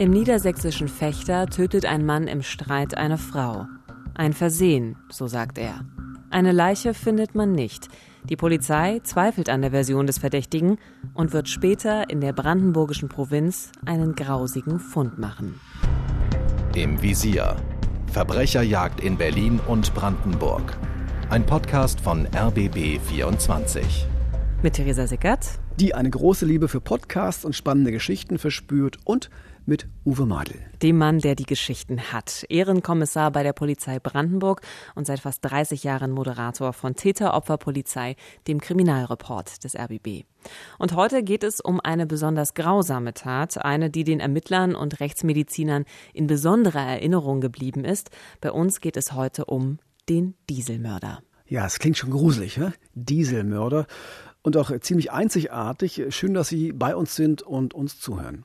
Im niedersächsischen Fechter tötet ein Mann im Streit eine Frau. Ein Versehen, so sagt er. Eine Leiche findet man nicht. Die Polizei zweifelt an der Version des Verdächtigen und wird später in der brandenburgischen Provinz einen grausigen Fund machen. Im Visier. Verbrecherjagd in Berlin und Brandenburg. Ein Podcast von RBB 24. Mit Theresa Sickert. Die eine große Liebe für Podcasts und spannende Geschichten verspürt und mit Uwe Madel. Dem Mann, der die Geschichten hat. Ehrenkommissar bei der Polizei Brandenburg und seit fast 30 Jahren Moderator von Täter-Opfer-Polizei, dem Kriminalreport des RBB. Und heute geht es um eine besonders grausame Tat, eine, die den Ermittlern und Rechtsmedizinern in besonderer Erinnerung geblieben ist. Bei uns geht es heute um den Dieselmörder. Ja, es klingt schon gruselig, ne? Dieselmörder. Und auch ziemlich einzigartig. Schön, dass Sie bei uns sind und uns zuhören.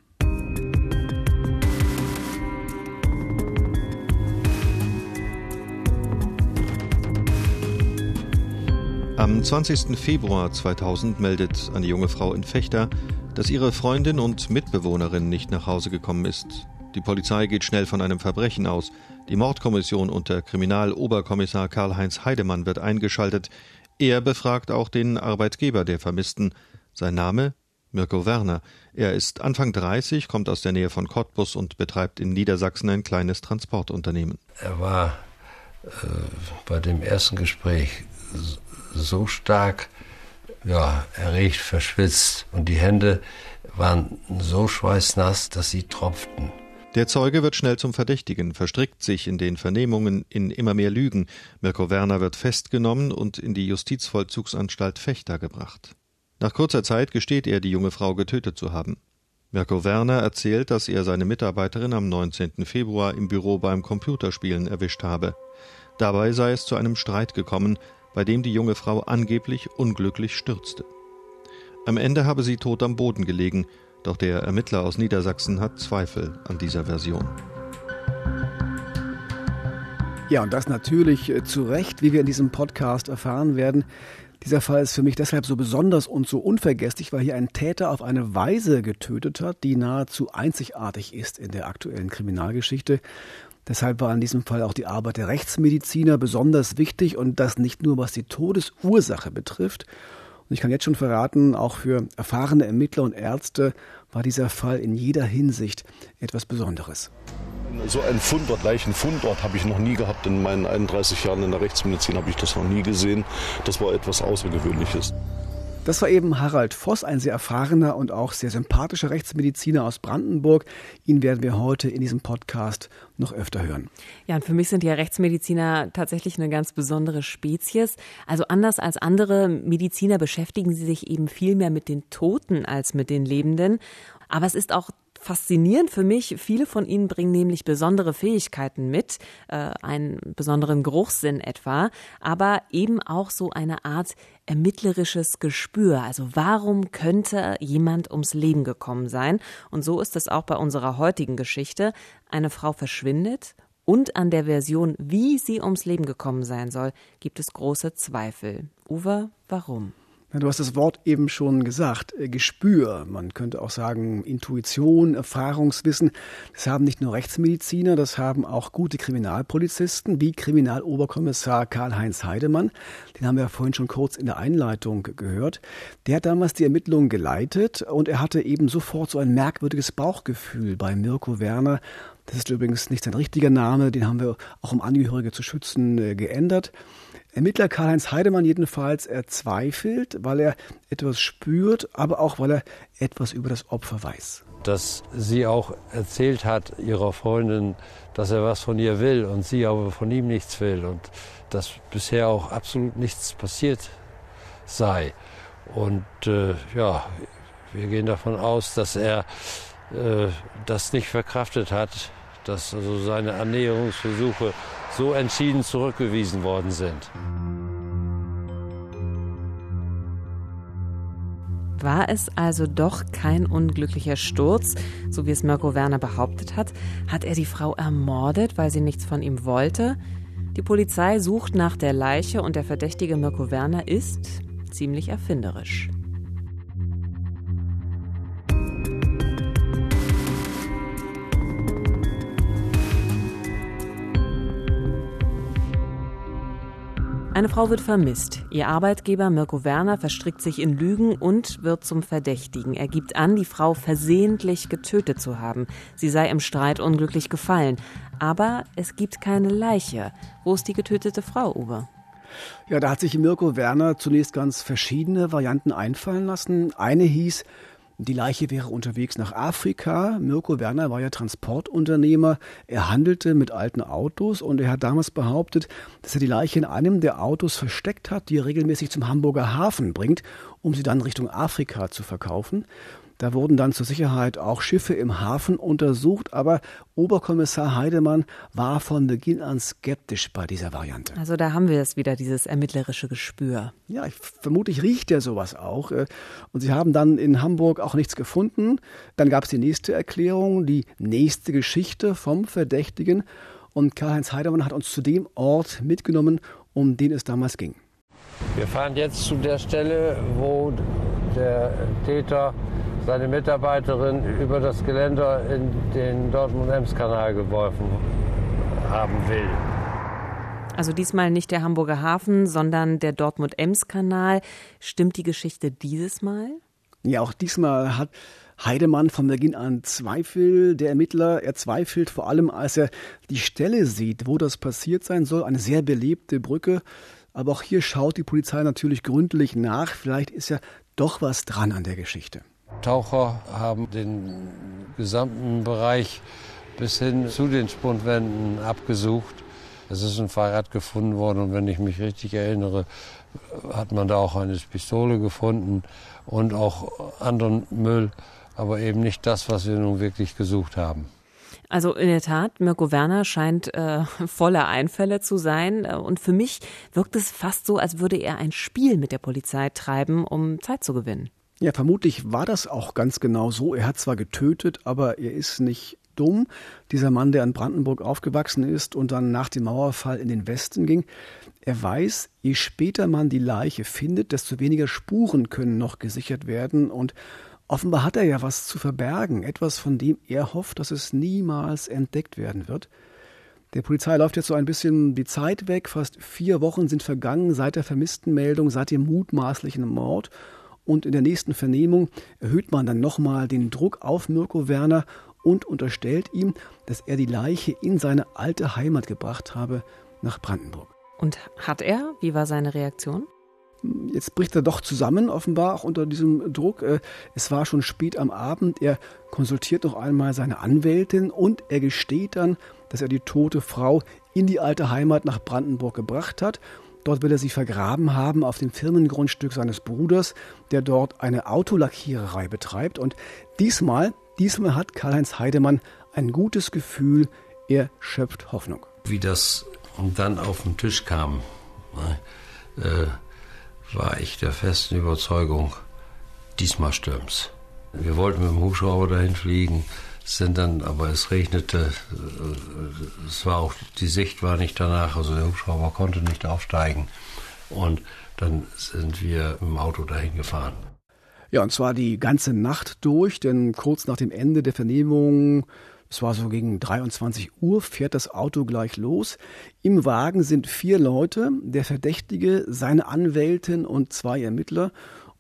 Am 20. Februar 2000 meldet eine junge Frau in Fechter, dass ihre Freundin und Mitbewohnerin nicht nach Hause gekommen ist. Die Polizei geht schnell von einem Verbrechen aus. Die Mordkommission unter Kriminaloberkommissar Karl-Heinz Heidemann wird eingeschaltet. Er befragt auch den Arbeitgeber der Vermissten. Sein Name? Mirko Werner. Er ist Anfang 30, kommt aus der Nähe von Cottbus und betreibt in Niedersachsen ein kleines Transportunternehmen. Er war äh, bei dem ersten Gespräch so stark ja, erregt, verschwitzt und die Hände waren so schweißnass, dass sie tropften. Der Zeuge wird schnell zum Verdächtigen, verstrickt sich in den Vernehmungen in immer mehr Lügen. Mirko Werner wird festgenommen und in die Justizvollzugsanstalt Fechter gebracht. Nach kurzer Zeit gesteht er, die junge Frau getötet zu haben. Mirko Werner erzählt, dass er seine Mitarbeiterin am 19. Februar im Büro beim Computerspielen erwischt habe. Dabei sei es zu einem Streit gekommen, bei dem die junge Frau angeblich unglücklich stürzte. Am Ende habe sie tot am Boden gelegen, doch der Ermittler aus Niedersachsen hat Zweifel an dieser Version. Ja, und das natürlich äh, zu Recht, wie wir in diesem Podcast erfahren werden. Dieser Fall ist für mich deshalb so besonders und so unvergesslich, weil hier ein Täter auf eine Weise getötet hat, die nahezu einzigartig ist in der aktuellen Kriminalgeschichte. Deshalb war in diesem Fall auch die Arbeit der Rechtsmediziner besonders wichtig und das nicht nur was die Todesursache betrifft. Und ich kann jetzt schon verraten, auch für erfahrene Ermittler und Ärzte war dieser Fall in jeder Hinsicht etwas Besonderes. So ein Fundort, Leichenfundort habe ich noch nie gehabt. In meinen 31 Jahren in der Rechtsmedizin habe ich das noch nie gesehen. Das war etwas Außergewöhnliches. Das war eben Harald Voss, ein sehr erfahrener und auch sehr sympathischer Rechtsmediziner aus Brandenburg. Ihn werden wir heute in diesem Podcast noch öfter hören. Ja, und für mich sind ja Rechtsmediziner tatsächlich eine ganz besondere Spezies. Also anders als andere Mediziner beschäftigen sie sich eben viel mehr mit den Toten als mit den Lebenden. Aber es ist auch faszinierend für mich. Viele von ihnen bringen nämlich besondere Fähigkeiten mit, äh, einen besonderen Geruchssinn etwa, aber eben auch so eine Art ermittlerisches Gespür. Also warum könnte jemand ums Leben gekommen sein? Und so ist es auch bei unserer heutigen Geschichte. Eine Frau verschwindet und an der Version, wie sie ums Leben gekommen sein soll, gibt es große Zweifel. Uwe, warum? Du hast das Wort eben schon gesagt, äh, Gespür. Man könnte auch sagen Intuition, Erfahrungswissen. Das haben nicht nur Rechtsmediziner, das haben auch gute Kriminalpolizisten, wie Kriminaloberkommissar Karl-Heinz Heidemann. Den haben wir ja vorhin schon kurz in der Einleitung gehört. Der hat damals die Ermittlungen geleitet und er hatte eben sofort so ein merkwürdiges Bauchgefühl bei Mirko Werner. Das ist übrigens nicht sein richtiger Name, den haben wir auch um Angehörige zu schützen äh, geändert. Ermittler Karl-Heinz Heidemann jedenfalls, er zweifelt, weil er etwas spürt, aber auch weil er etwas über das Opfer weiß. Dass sie auch erzählt hat, ihrer Freundin, dass er was von ihr will und sie aber von ihm nichts will und dass bisher auch absolut nichts passiert sei. Und äh, ja, wir gehen davon aus, dass er äh, das nicht verkraftet hat, dass also seine Annäherungsversuche so entschieden zurückgewiesen worden sind. War es also doch kein unglücklicher Sturz, so wie es Mirko Werner behauptet hat? Hat er die Frau ermordet, weil sie nichts von ihm wollte? Die Polizei sucht nach der Leiche und der verdächtige Mirko Werner ist ziemlich erfinderisch. Eine Frau wird vermisst. Ihr Arbeitgeber Mirko Werner verstrickt sich in Lügen und wird zum Verdächtigen. Er gibt an, die Frau versehentlich getötet zu haben. Sie sei im Streit unglücklich gefallen. Aber es gibt keine Leiche. Wo ist die getötete Frau, Uwe? Ja, da hat sich Mirko Werner zunächst ganz verschiedene Varianten einfallen lassen. Eine hieß, die Leiche wäre unterwegs nach Afrika. Mirko Werner war ja Transportunternehmer. Er handelte mit alten Autos und er hat damals behauptet, dass er die Leiche in einem der Autos versteckt hat, die er regelmäßig zum Hamburger Hafen bringt, um sie dann Richtung Afrika zu verkaufen. Da wurden dann zur Sicherheit auch Schiffe im Hafen untersucht, aber Oberkommissar Heidemann war von Beginn an skeptisch bei dieser Variante. Also da haben wir es wieder, dieses ermittlerische Gespür. Ja, ich, vermutlich riecht er sowas auch. Äh, und sie haben dann in Hamburg auch nichts gefunden. Dann gab es die nächste Erklärung, die nächste Geschichte vom Verdächtigen. Und Karl-Heinz Heidemann hat uns zu dem Ort mitgenommen, um den es damals ging. Wir fahren jetzt zu der Stelle, wo der Täter seine Mitarbeiterin über das Geländer in den Dortmund-Ems-Kanal geworfen haben will. Also diesmal nicht der Hamburger Hafen, sondern der Dortmund-Ems-Kanal. Stimmt die Geschichte dieses Mal? Ja, auch diesmal hat Heidemann von Beginn an Zweifel. Der Ermittler, er zweifelt vor allem, als er die Stelle sieht, wo das passiert sein soll. Eine sehr belebte Brücke. Aber auch hier schaut die Polizei natürlich gründlich nach. Vielleicht ist ja doch was dran an der Geschichte. Taucher haben den gesamten Bereich bis hin zu den Spundwänden abgesucht. Es ist ein Fahrrad gefunden worden und wenn ich mich richtig erinnere, hat man da auch eine Pistole gefunden und auch anderen Müll, aber eben nicht das, was wir nun wirklich gesucht haben. Also in der Tat, Mirko Werner scheint äh, voller Einfälle zu sein. Und für mich wirkt es fast so, als würde er ein Spiel mit der Polizei treiben, um Zeit zu gewinnen. Ja, vermutlich war das auch ganz genau so. Er hat zwar getötet, aber er ist nicht dumm. Dieser Mann, der in Brandenburg aufgewachsen ist und dann nach dem Mauerfall in den Westen ging, er weiß, je später man die Leiche findet, desto weniger Spuren können noch gesichert werden und offenbar hat er ja was zu verbergen, etwas, von dem er hofft, dass es niemals entdeckt werden wird. Der Polizei läuft jetzt so ein bisschen die Zeit weg. Fast vier Wochen sind vergangen seit der Vermisstenmeldung, seit dem mutmaßlichen Mord. Und in der nächsten Vernehmung erhöht man dann nochmal den Druck auf Mirko Werner und unterstellt ihm, dass er die Leiche in seine alte Heimat gebracht habe, nach Brandenburg. Und hat er? Wie war seine Reaktion? Jetzt bricht er doch zusammen, offenbar auch unter diesem Druck. Äh, es war schon spät am Abend. Er konsultiert noch einmal seine Anwältin und er gesteht dann, dass er die tote Frau in die alte Heimat nach Brandenburg gebracht hat Dort will er sie vergraben haben auf dem Firmengrundstück seines Bruders, der dort eine Autolackiererei betreibt. Und diesmal, diesmal hat Karl-Heinz Heidemann ein gutes Gefühl, er schöpft Hoffnung. Wie das dann auf den Tisch kam, äh, war ich der festen Überzeugung, diesmal stürmt's. Wir wollten mit dem Hubschrauber dahin fliegen sind dann, aber es regnete, äh, es war auch, die Sicht war nicht danach, also der Hubschrauber konnte nicht aufsteigen. Und dann sind wir im Auto dahin gefahren. Ja, und zwar die ganze Nacht durch, denn kurz nach dem Ende der Vernehmung, es war so gegen 23 Uhr, fährt das Auto gleich los. Im Wagen sind vier Leute, der Verdächtige, seine Anwältin und zwei Ermittler.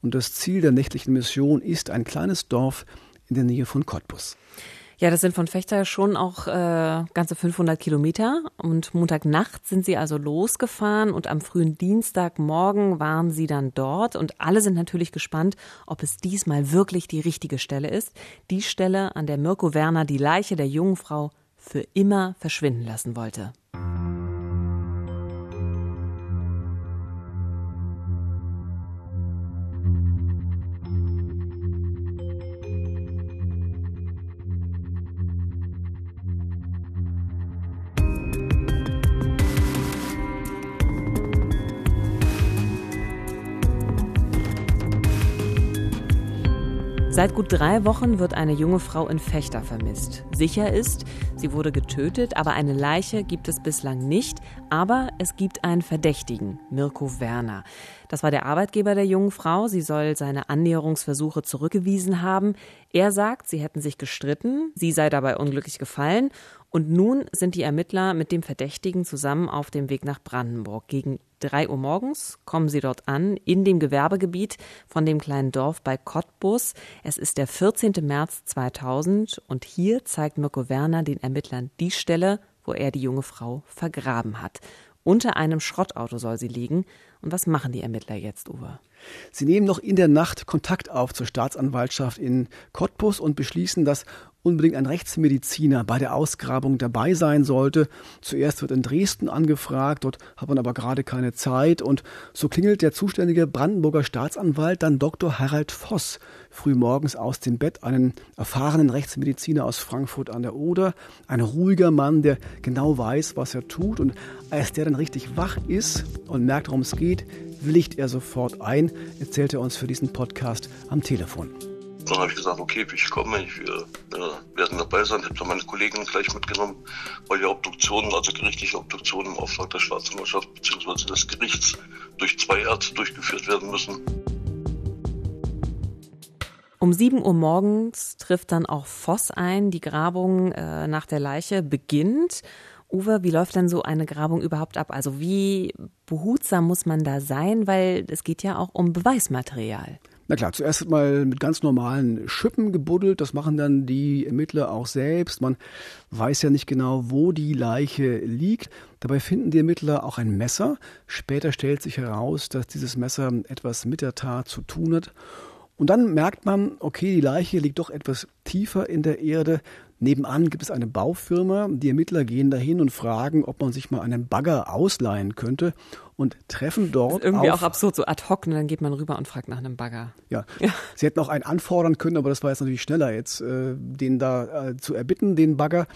Und das Ziel der nächtlichen Mission ist ein kleines Dorf in der Nähe von Cottbus. Ja, das sind von Fechter schon auch äh, ganze 500 Kilometer. Und Montagnacht sind sie also losgefahren und am frühen Dienstagmorgen waren sie dann dort. Und alle sind natürlich gespannt, ob es diesmal wirklich die richtige Stelle ist. Die Stelle, an der Mirko Werner die Leiche der jungen Frau für immer verschwinden lassen wollte. Seit gut drei Wochen wird eine junge Frau in Fechter vermisst. Sicher ist, sie wurde getötet, aber eine Leiche gibt es bislang nicht. Aber es gibt einen Verdächtigen, Mirko Werner. Das war der Arbeitgeber der jungen Frau. Sie soll seine Annäherungsversuche zurückgewiesen haben. Er sagt, sie hätten sich gestritten, sie sei dabei unglücklich gefallen Und nun sind die Ermittler mit dem Verdächtigen zusammen auf dem Weg nach Brandenburg. Gegen drei Uhr morgens kommen sie dort an, in dem Gewerbegebiet von dem kleinen Dorf bei Cottbus. Es ist der 14. März 2000 und hier zeigt Mirko Werner den Ermittlern die Stelle, wo er die junge Frau vergraben hat. Unter einem Schrottauto soll sie liegen. Und was machen die Ermittler jetzt, Uwe? Sie nehmen noch in der Nacht Kontakt auf zur Staatsanwaltschaft in Cottbus und beschließen, dass unbedingt ein Rechtsmediziner bei der Ausgrabung dabei sein sollte. Zuerst wird in Dresden angefragt, dort hat man aber gerade keine Zeit und so klingelt der zuständige Brandenburger Staatsanwalt dann Dr. Harald Voss früh morgens aus dem Bett, einen erfahrenen Rechtsmediziner aus Frankfurt an der Oder, ein ruhiger Mann, der genau weiß, was er tut und als der dann richtig wach ist und merkt, worum es geht, willigt er sofort ein, erzählt er uns für diesen Podcast am Telefon. Dann habe ich gesagt, okay, ich komme, ich, wir äh, werden dabei sein. Ich habe dann meine Kollegen gleich mitgenommen, weil ja Obduktionen, also gerichtliche Obduktionen im Auftrag der Staatsanwaltschaft bzw. des Gerichts durch zwei Ärzte durchgeführt werden müssen. Um 7 Uhr morgens trifft dann auch Voss ein. Die Grabung äh, nach der Leiche beginnt. Uwe, wie läuft denn so eine Grabung überhaupt ab? Also wie behutsam muss man da sein? Weil es geht ja auch um Beweismaterial. Na klar, zuerst mal mit ganz normalen Schippen gebuddelt. Das machen dann die Ermittler auch selbst. Man weiß ja nicht genau, wo die Leiche liegt. Dabei finden die Ermittler auch ein Messer. Später stellt sich heraus, dass dieses Messer etwas mit der Tat zu tun hat. Und dann merkt man, okay, die Leiche liegt doch etwas tiefer in der Erde. Nebenan gibt es eine Baufirma. Die Ermittler gehen dahin und fragen, ob man sich mal einen Bagger ausleihen könnte und treffen dort. Das ist irgendwie auf, auch absurd, so ad hoc, und ne? dann geht man rüber und fragt nach einem Bagger. Ja. ja. Sie hätten auch einen anfordern können, aber das war jetzt natürlich schneller, jetzt äh, den da äh, zu erbitten, den Bagger.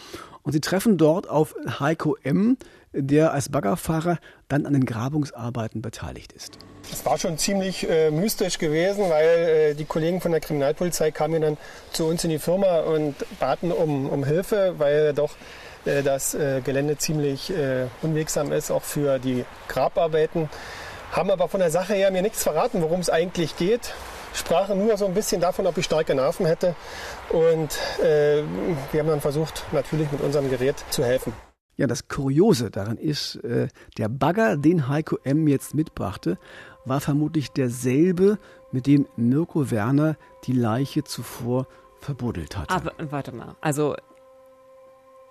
Und sie treffen dort auf Heiko M., der als Baggerfahrer dann an den Grabungsarbeiten beteiligt ist. Es war schon ziemlich äh, mystisch gewesen, weil äh, die Kollegen von der Kriminalpolizei kamen dann zu uns in die Firma und baten um, um Hilfe, weil doch äh, das äh, Gelände ziemlich äh, unwegsam ist, auch für die Grabarbeiten. Haben aber von der Sache her mir nichts verraten, worum es eigentlich geht. Sprachen nur so ein bisschen davon, ob ich starke Nerven hätte. Und äh, wir haben dann versucht, natürlich mit unserem Gerät zu helfen. Ja, das Kuriose daran ist, äh, der Bagger, den Heiko M. jetzt mitbrachte, war vermutlich derselbe, mit dem Mirko Werner die Leiche zuvor verbuddelt hatte. Aber warte mal, also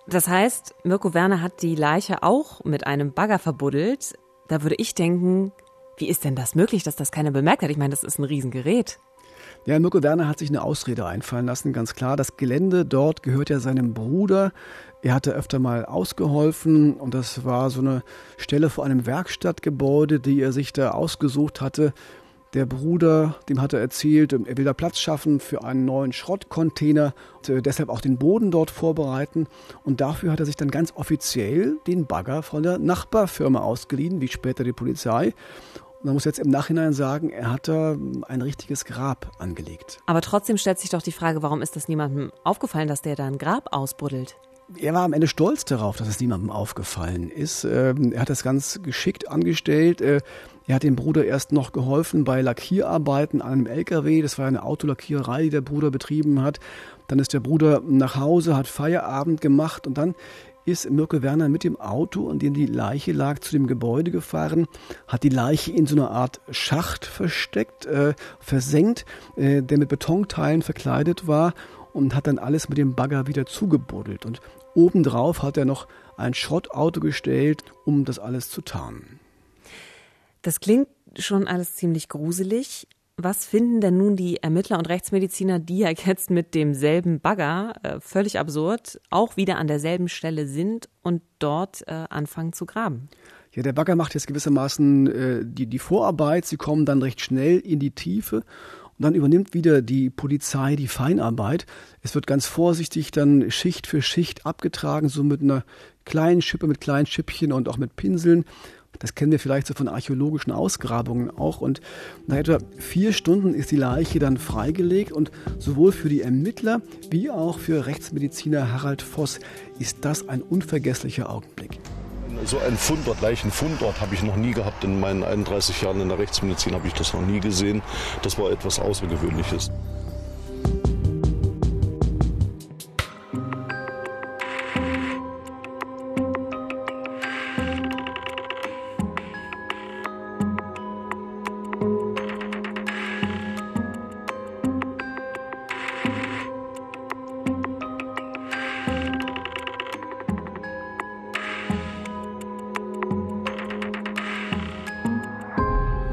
das heißt, Mirko Werner hat die Leiche auch mit einem Bagger verbuddelt. Da würde ich denken, wie ist denn das möglich, dass das keiner bemerkt hat? Ich meine, das ist ein Riesengerät. Ja, Mirko Werner hat sich eine Ausrede einfallen lassen, ganz klar. Das Gelände dort gehört ja seinem Bruder. Er hatte öfter mal ausgeholfen und das war so eine Stelle vor einem Werkstattgebäude, die er sich da ausgesucht hatte. Der Bruder, dem hat er erzählt, er will da Platz schaffen für einen neuen Schrottcontainer, und, äh, deshalb auch den Boden dort vorbereiten. Und dafür hat er sich dann ganz offiziell den Bagger von der Nachbarfirma ausgeliehen, wie später die Polizei. Man muss jetzt im Nachhinein sagen, er hat da ein richtiges Grab angelegt. Aber trotzdem stellt sich doch die Frage, warum ist das niemandem aufgefallen, dass der da ein Grab ausbuddelt? Er war am Ende stolz darauf, dass es niemandem aufgefallen ist. Ähm, er hat das ganz geschickt angestellt. Äh, er hat dem Bruder erst noch geholfen bei Lackierarbeiten an einem LKW. Das war eine Autolackiererei, die der Bruder betrieben hat. Dann ist der Bruder nach Hause, hat Feierabend gemacht und dann ist Mirko Werner mit dem Auto, in dem die Leiche lag, zu dem Gebäude gefahren, hat die Leiche in so einer Art Schacht versteckt, äh, versenkt, äh, der mit Betonteilen verkleidet war und hat dann alles mit dem Bagger wieder zugebuddelt. Und obendrauf hat er noch ein Schrottauto gestellt, um das alles zu tarnen. Das klingt schon alles ziemlich gruselig. Was finden denn nun die Ermittler und Rechtsmediziner, die ja jetzt mit demselben Bagger, äh, völlig absurd, auch wieder an derselben Stelle sind und dort äh, anfangen zu graben? Ja, der Bagger macht jetzt gewissermaßen äh, die, die Vorarbeit. Sie kommen dann recht schnell in die Tiefe und dann übernimmt wieder die Polizei die Feinarbeit. Es wird ganz vorsichtig dann Schicht für Schicht abgetragen, so mit einer kleinen Schippe, mit kleinen Schippchen und auch mit Pinseln. Das kennen wir vielleicht so von archäologischen Ausgrabungen auch. Und nach etwa vier Stunden ist die Leiche dann freigelegt. Und sowohl für die Ermittler wie auch für Rechtsmediziner Harald Voss ist das ein unvergesslicher Augenblick. So ein Fundort, Leichenfundort habe ich noch nie gehabt. In meinen 31 Jahren in der Rechtsmedizin habe ich das noch nie gesehen. Das war etwas Außergewöhnliches.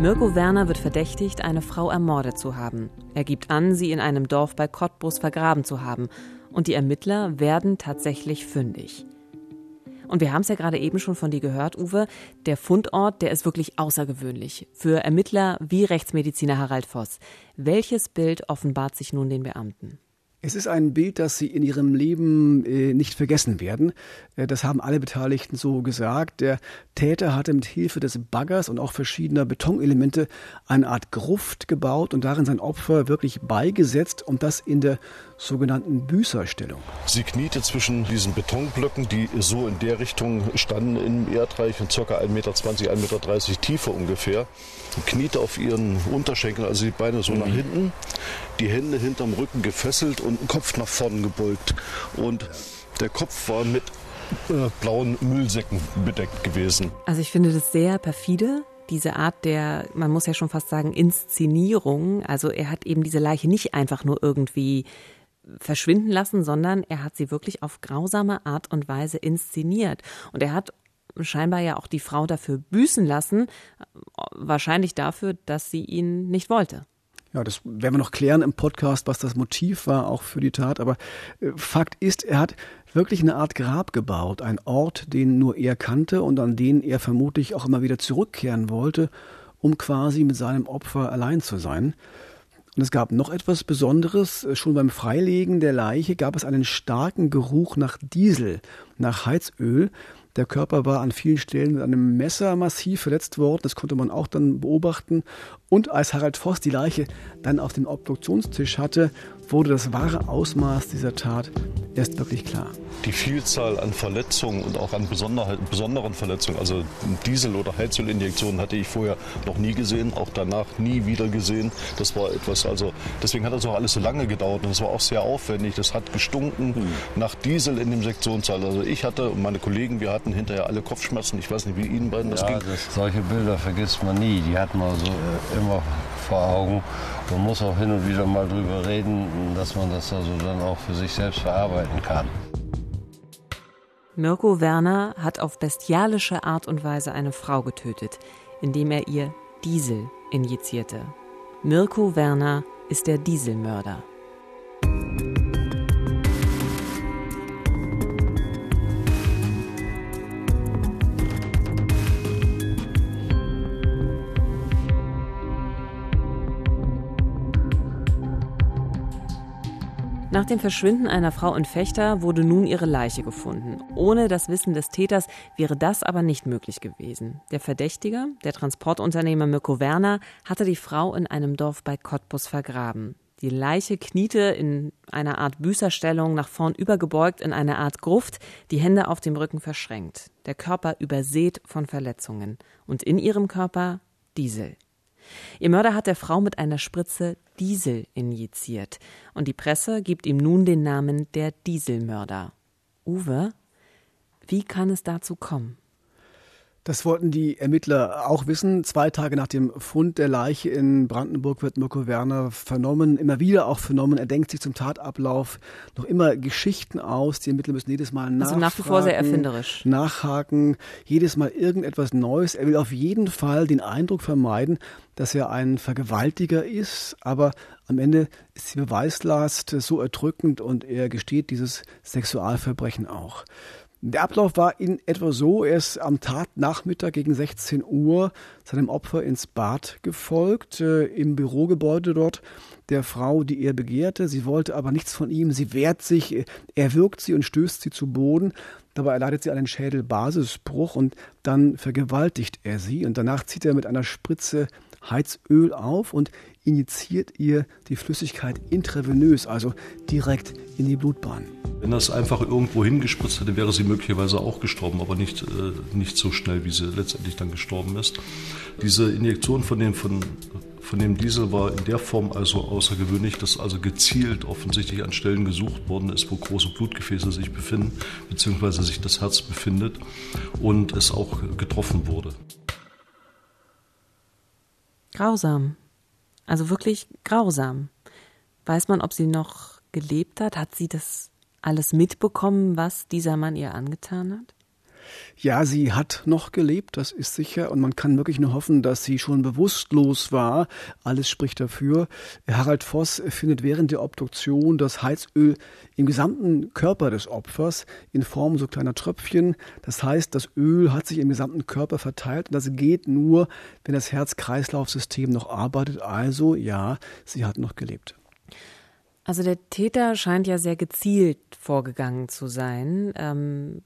Mirko Werner wird verdächtigt, eine Frau ermordet zu haben. Er gibt an, sie in einem Dorf bei Cottbus vergraben zu haben. Und die Ermittler werden tatsächlich fündig. Und wir haben es ja gerade eben schon von dir gehört, Uwe. Der Fundort, der ist wirklich außergewöhnlich. Für Ermittler wie Rechtsmediziner Harald Voss. Welches Bild offenbart sich nun den Beamten? Es ist ein Bild, das sie in ihrem Leben äh, nicht vergessen werden. Äh, das haben alle Beteiligten so gesagt. Der Täter hatte mit Hilfe des Baggers und auch verschiedener Betonelemente eine Art Gruft gebaut und darin sein Opfer wirklich beigesetzt und das in der sogenannten Büßerstellung. Sie kniete zwischen diesen Betonblöcken, die so in der Richtung standen im Erdreich und ca. 1,20 Meter, 1,30 Meter Tiefe ungefähr. Kniete auf ihren Unterschenkeln, also die Beine so mhm. nach hinten, die Hände hinterm Rücken gefesselt und den Kopf nach vorn gebeugt. Und der Kopf war mit äh, blauen Müllsäcken bedeckt gewesen. Also ich finde das sehr perfide, diese Art der, man muss ja schon fast sagen, Inszenierung. Also er hat eben diese Leiche nicht einfach nur irgendwie verschwinden lassen, sondern er hat sie wirklich auf grausame Art und Weise inszeniert. Und er hat scheinbar ja auch die Frau dafür büßen lassen, wahrscheinlich dafür, dass sie ihn nicht wollte. Ja, das werden wir noch klären im Podcast, was das Motiv war, auch für die Tat. Aber äh, Fakt ist, er hat wirklich eine Art Grab gebaut, ein Ort, den nur er kannte und an den er vermutlich auch immer wieder zurückkehren wollte, um quasi mit seinem Opfer allein zu sein. Und es gab noch etwas Besonderes. Schon beim Freilegen der Leiche gab es einen starken Geruch nach Diesel, nach Heizöl. Der Körper war an vielen Stellen mit einem Messer massiv verletzt worden. Das konnte man auch dann beobachten. Und als Harald Voss die Leiche dann auf dem Obduktionstisch hatte, wurde das wahre Ausmaß dieser Tat erst wirklich klar. Die Vielzahl an Verletzungen und auch an besonderen Verletzungen, also Diesel- oder Heizölinjektionen hatte ich vorher noch nie gesehen, auch danach nie wieder gesehen. Das war etwas, also deswegen hat das auch alles so lange gedauert und es war auch sehr aufwendig. Das hat gestunken mhm. nach Diesel in dem Sektionssaal. Also ich hatte und meine Kollegen, wir hatten hinterher alle Kopfschmerzen. Ich weiß nicht, wie Ihnen beiden das ja, ging. Das, solche Bilder vergisst man nie. Die hat man so immer vor Augen. Man muss auch hin und wieder mal drüber reden, dass man das also dann auch für sich selbst verarbeiten kann. Mirko Werner hat auf bestialische Art und Weise eine Frau getötet, indem er ihr Diesel injizierte. Mirko Werner ist der Dieselmörder. Nach dem Verschwinden einer Frau in Fechter wurde nun ihre Leiche gefunden. Ohne das Wissen des Täters wäre das aber nicht möglich gewesen. Der Verdächtige, der Transportunternehmer Mirko Werner, hatte die Frau in einem Dorf bei Cottbus vergraben. Die Leiche kniete in einer Art Büßerstellung nach vorn übergebeugt in einer Art Gruft, die Hände auf dem Rücken verschränkt. Der Körper übersät von Verletzungen. Und in ihrem Körper Diesel. Ihr Mörder hat der Frau mit einer Spritze Diesel injiziert und die Presse gibt ihm nun den Namen der Dieselmörder. Uwe, wie kann es dazu kommen? Das wollten die Ermittler auch wissen. Zwei Tage nach dem Fund der Leiche in Brandenburg wird Mirko Werner vernommen, immer wieder auch vernommen. Er denkt sich zum Tatablauf noch immer Geschichten aus. Die Ermittler müssen jedes Mal nachfragen. Also nach wie vor sehr erfinderisch. Nachhaken, jedes Mal irgendetwas Neues. Er will auf jeden Fall den Eindruck vermeiden, dass er ein Vergewaltiger ist, aber am Ende ist die Beweislast so erdrückend und er gesteht dieses Sexualverbrechen auch. Der Ablauf war in etwa so, er ist am Tatnachmittag gegen 16 Uhr seinem Opfer ins Bad gefolgt, äh, im Bürogebäude dort der Frau, die er begehrte. Sie wollte aber nichts von ihm, sie wehrt sich, er wirkt sie und stößt sie zu Boden. Dabei erleidet sie einen Schädelbasisbruch und dann vergewaltigt er sie und danach zieht er mit einer Spritze Heizöl auf und injiziert ihr die Flüssigkeit intravenös, also direkt in die Blutbahn. Wenn das einfach irgendwo hingespritzt hätte, wäre sie möglicherweise auch gestorben, aber nicht, äh, nicht so schnell, wie sie letztendlich dann gestorben ist. Diese Injektion von dem, von, von dem Diesel war in der Form also außergewöhnlich, dass also gezielt offensichtlich an Stellen gesucht worden ist, wo große Blutgefäße sich befinden, beziehungsweise sich das Herz befindet und es auch getroffen wurde. Grausam. Also wirklich grausam. Weiß man, ob sie noch gelebt hat? Hat sie das alles mitbekommen, was dieser Mann ihr angetan hat? Ja, sie hat noch gelebt, das ist sicher. Und man kann wirklich nur hoffen, dass sie schon bewusstlos war. Alles spricht dafür. Harald Voss findet während der Obduktion das Heizöl im gesamten Körper des Opfers in Form so kleiner Tröpfchen. Das heißt, das Öl hat sich im gesamten Körper verteilt. Und das geht nur, wenn das Herz-Kreislauf-System noch arbeitet. Also, ja, sie hat noch gelebt. Also der Täter scheint ja sehr gezielt vorgegangen zu sein. Ähm,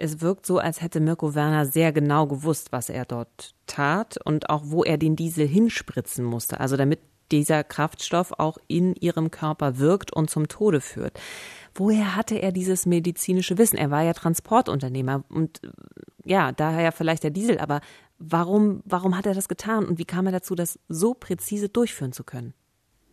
es wirkt so, als hätte Mirko Werner sehr genau gewusst, was er dort tat und auch wo er den Diesel hinspritzen musste. Also damit dieser Kraftstoff auch in ihrem Körper wirkt und zum Tode führt. Woher hatte er dieses medizinische Wissen? Er war ja Transportunternehmer und ja, daher vielleicht der Diesel, aber warum, warum hat er das getan und wie kam er dazu, das so präzise durchführen zu können?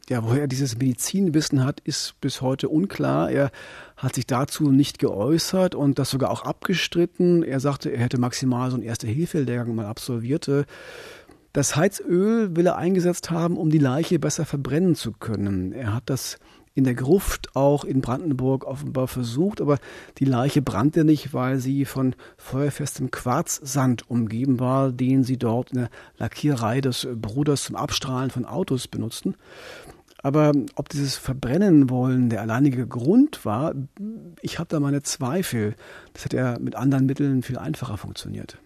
Ja, woher er dieses Medizinwissen hat, ist bis heute unklar. Er hat sich dazu nicht geäußert und das sogar auch abgestritten. Er sagte, er hätte maximal so einen Erste-Hilfe-Lehrgang mal absolvierte. Das Heizöl will er eingesetzt haben, um die Leiche besser verbrennen zu können. Er hat das in der Gruft auch in Brandenburg offenbar versucht, aber die Leiche brannte nicht, weil sie von feuerfestem Quarzsand umgeben war, den sie dort in der Lackiererei des Bruders zum Abstrahlen von Autos benutzten. Aber ob dieses Verbrennen wollen der alleinige Grund war, ich habe da meine Zweifel. Das hätte ja mit anderen Mitteln viel einfacher funktioniert.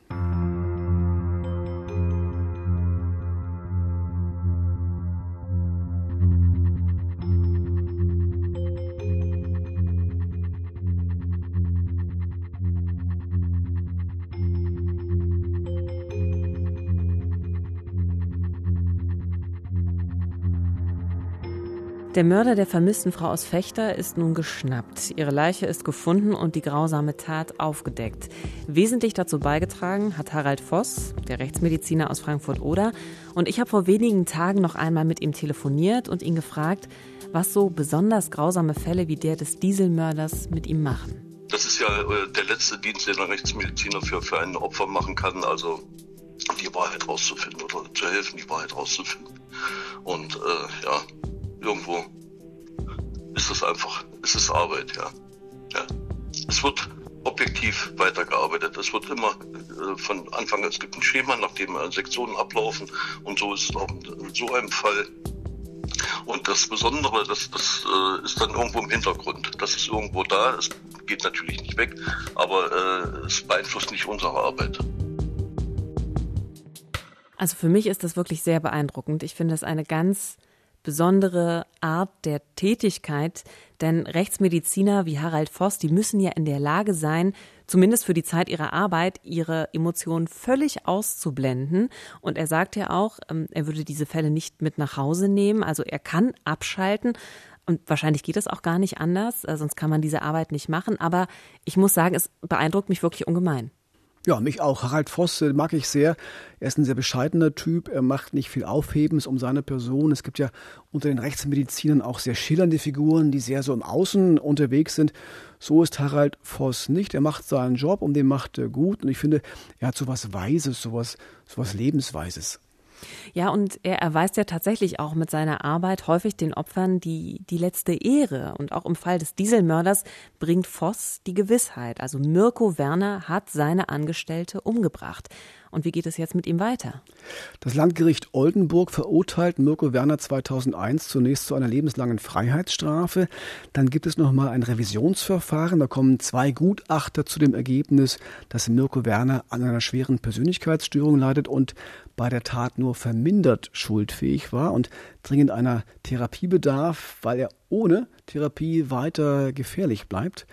Der Mörder der vermissten Frau aus Fechter ist nun geschnappt. Ihre Leiche ist gefunden und die grausame Tat aufgedeckt. Wesentlich dazu beigetragen hat Harald Voss, der Rechtsmediziner aus Frankfurt-Oder. Und ich habe vor wenigen Tagen noch einmal mit ihm telefoniert und ihn gefragt, was so besonders grausame Fälle wie der des Dieselmörders mit ihm machen. Das ist ja äh, der letzte Dienst, den ein Rechtsmediziner für, für ein Opfer machen kann. Also die Wahrheit rauszufinden oder zu helfen, die Wahrheit rauszufinden. Und äh, ja, irgendwo ist es einfach, ist es Arbeit, ja. ja. Es wird objektiv weitergearbeitet. Es wird immer äh, von Anfang an, es gibt ein Schema, nachdem Sektionen ablaufen und so ist es auch in so einem Fall. Und das Besondere, das, das äh, ist dann irgendwo im Hintergrund. Das ist irgendwo da, es geht natürlich nicht weg, aber äh, es beeinflusst nicht unsere Arbeit. Also für mich ist das wirklich sehr beeindruckend. Ich finde es eine ganz besondere Art der Tätigkeit, denn Rechtsmediziner wie Harald Voss, die müssen ja in der Lage sein, zumindest für die Zeit ihrer Arbeit, ihre Emotionen völlig auszublenden. Und er sagt ja auch, ähm, er würde diese Fälle nicht mit nach Hause nehmen, also er kann abschalten. Und wahrscheinlich geht es auch gar nicht anders, äh, sonst kann man diese Arbeit nicht machen. Aber ich muss sagen, es beeindruckt mich wirklich ungemein. Ja, mich auch. Harald Voss äh, mag ich sehr. Er ist ein sehr bescheidener Typ. Er macht nicht viel Aufhebens um seine Person. Es gibt ja unter den Rechtsmedizinern auch sehr schillernde Figuren, die sehr so im Außen unterwegs sind. So ist Harald Voss nicht. Er macht seinen Job und den macht er gut. Und ich finde, er hat so was Weises, so was, so was Lebensweises. Ja, und er erweist ja tatsächlich auch mit seiner Arbeit häufig den Opfern die, die letzte Ehre. Und auch im Fall des Dieselmörders bringt Voss die Gewissheit. Also Mirko Werner hat seine Angestellte umgebracht. Und wie geht es jetzt mit ihm weiter? Das Landgericht Oldenburg verurteilt Mirko Werner 2001 zunächst zu einer lebenslangen Freiheitsstrafe. Dann gibt es noch mal ein Revisionsverfahren. Da kommen zwei Gutachter zu dem Ergebnis, dass Mirko Werner an einer schweren Persönlichkeitsstörung leidet und bei der Tat nur vermindert schuldfähig war und dringend einer Therapie bedarf, weil er ohne Therapie weiter gefährlich bleibt.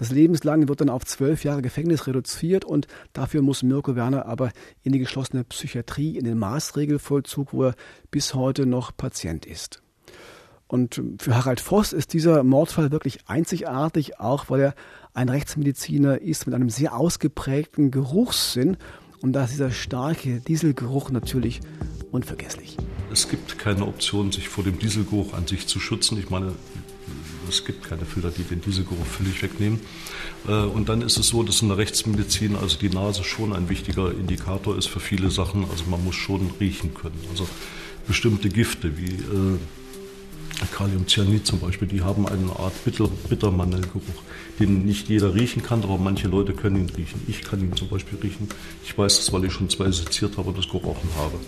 Das lebenslang wird dann auf zwölf Jahre Gefängnis reduziert und dafür muss Mirko Werner aber in die geschlossene Psychiatrie, in den Maßregelvollzug, wo er bis heute noch Patient ist. Und für Harald Voss ist dieser Mordfall wirklich einzigartig, auch weil er ein Rechtsmediziner ist mit einem sehr ausgeprägten Geruchssinn. Und da ist dieser starke Dieselgeruch natürlich unvergesslich. Es gibt keine Option, sich vor dem Dieselgeruch an sich zu schützen. Ich meine, es gibt keine Filter, die den Dieselgeruch völlig wegnehmen. Äh, und dann ist es so, dass in der Rechtsmedizin also die Nase schon ein wichtiger Indikator ist für viele Sachen. Also man muss schon riechen können. Also bestimmte Gifte wie äh, Kaliumcyanid zum Beispiel, die haben eine Art Bitter Bittermandelgeruch, den nicht jeder riechen kann, aber manche Leute können ihn riechen. Ich kann ihn zum Beispiel riechen. Ich weiß das, weil ich schon zwei seziert habe und das gerochen habe.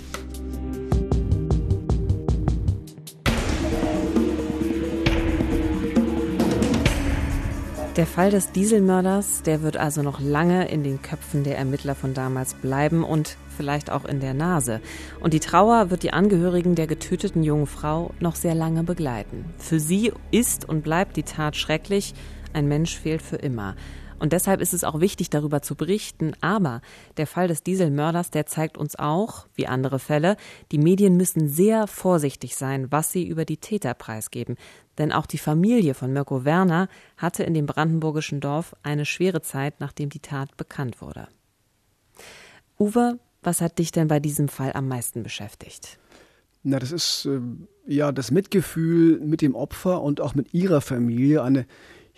Der Fall des Dieselmörders, der wird also noch lange in den Köpfen der Ermittler von damals bleiben und vielleicht auch in der Nase. Und die Trauer wird die Angehörigen der getöteten jungen Frau noch sehr lange begleiten. Für sie ist und bleibt die Tat schrecklich. Ein Mensch fehlt für immer. Und deshalb ist es auch wichtig, darüber zu berichten. Aber der Fall des Dieselmörders, der zeigt uns auch, wie andere Fälle, die Medien müssen sehr vorsichtig sein, was sie über die Täter preisgeben. Denn auch die Familie von Mirko Werner hatte in dem brandenburgischen Dorf eine schwere Zeit, nachdem die Tat bekannt wurde. Uwe, was hat dich denn bei diesem Fall am meisten beschäftigt? Na, das ist äh, ja das Mitgefühl mit dem Opfer und auch mit ihrer Familie. Eine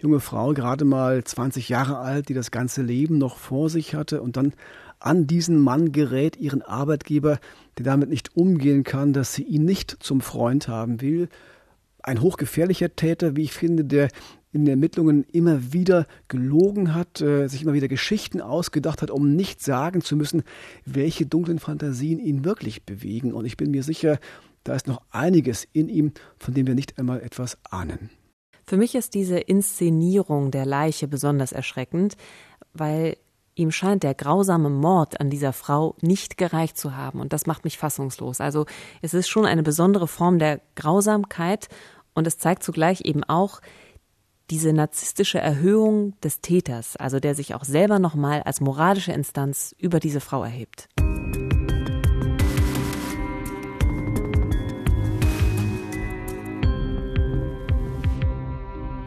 junge Frau, gerade mal 20 Jahre alt, die das ganze Leben noch vor sich hatte und dann an diesen Mann gerät, ihren Arbeitgeber, der damit nicht umgehen kann, dass sie ihn nicht zum Freund haben will. Ein hochgefährlicher Täter, wie ich finde, der in den Ermittlungen immer wieder gelogen hat, äh, sich immer wieder Geschichten ausgedacht hat, um nicht sagen zu müssen, welche dunklen Fantasien ihn wirklich bewegen. Und ich bin mir sicher, da ist noch einiges in ihm, von dem wir nicht einmal etwas ahnen. Für mich ist diese Inszenierung der Leiche besonders erschreckend, weil ihm scheint der grausame Mord an dieser Frau nicht gereicht zu haben und das macht mich fassungslos. Also es ist schon eine besondere Form der Grausamkeit und es zeigt zugleich eben auch diese narzisstische Erhöhung des Täters, also der sich auch selber nochmal als moralische Instanz über diese Frau erhebt.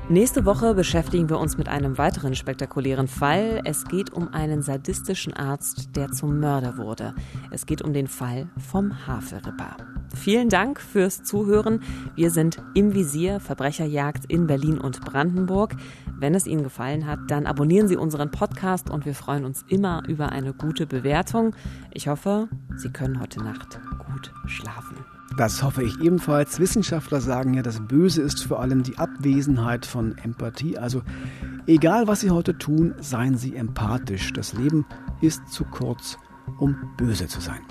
Nächste Woche beschäftigen wir uns mit einem weiteren spektakulären Fall. Es geht um einen sadistischen Arzt, der zum Mörder wurde. Es geht um den Fall vom Haferripper. Vielen Dank fürs Zuhören. Wir sind im Visier Verbrecherjagd in Berlin und Brandenburg. Wenn es Ihnen gefallen hat, dann abonnieren Sie unseren Podcast und wir freuen uns immer über eine gute Bewertung. Ich hoffe, Sie können heute Nacht gut schlafen. Das hoffe ich ebenfalls. Wissenschaftler sagen ja, das Böse ist vor allem die Abwesenheit von Empathie. Also egal, was Sie heute tun, seien Sie empathisch. Das Leben ist zu kurz, um böse zu sein.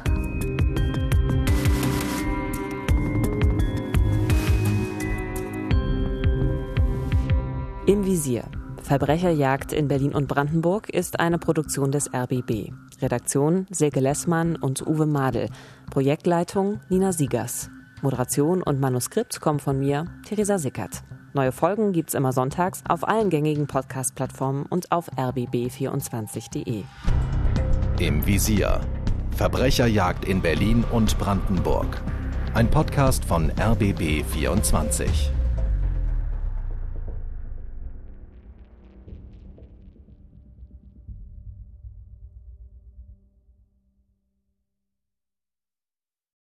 Im Visier. Verbrecherjagd in Berlin und Brandenburg ist eine Produktion des RBB. Redaktion Silke Lessmann und Uwe Madel. Projektleitung Nina Siegers. Moderation und Manuskript kommen von mir, Theresa Sickert. Neue Folgen gibt's immer sonntags auf allen gängigen Podcast-Plattformen und auf rbb24.de. Im Visier. Verbrecherjagd in Berlin und Brandenburg. Ein Podcast von RBB 24.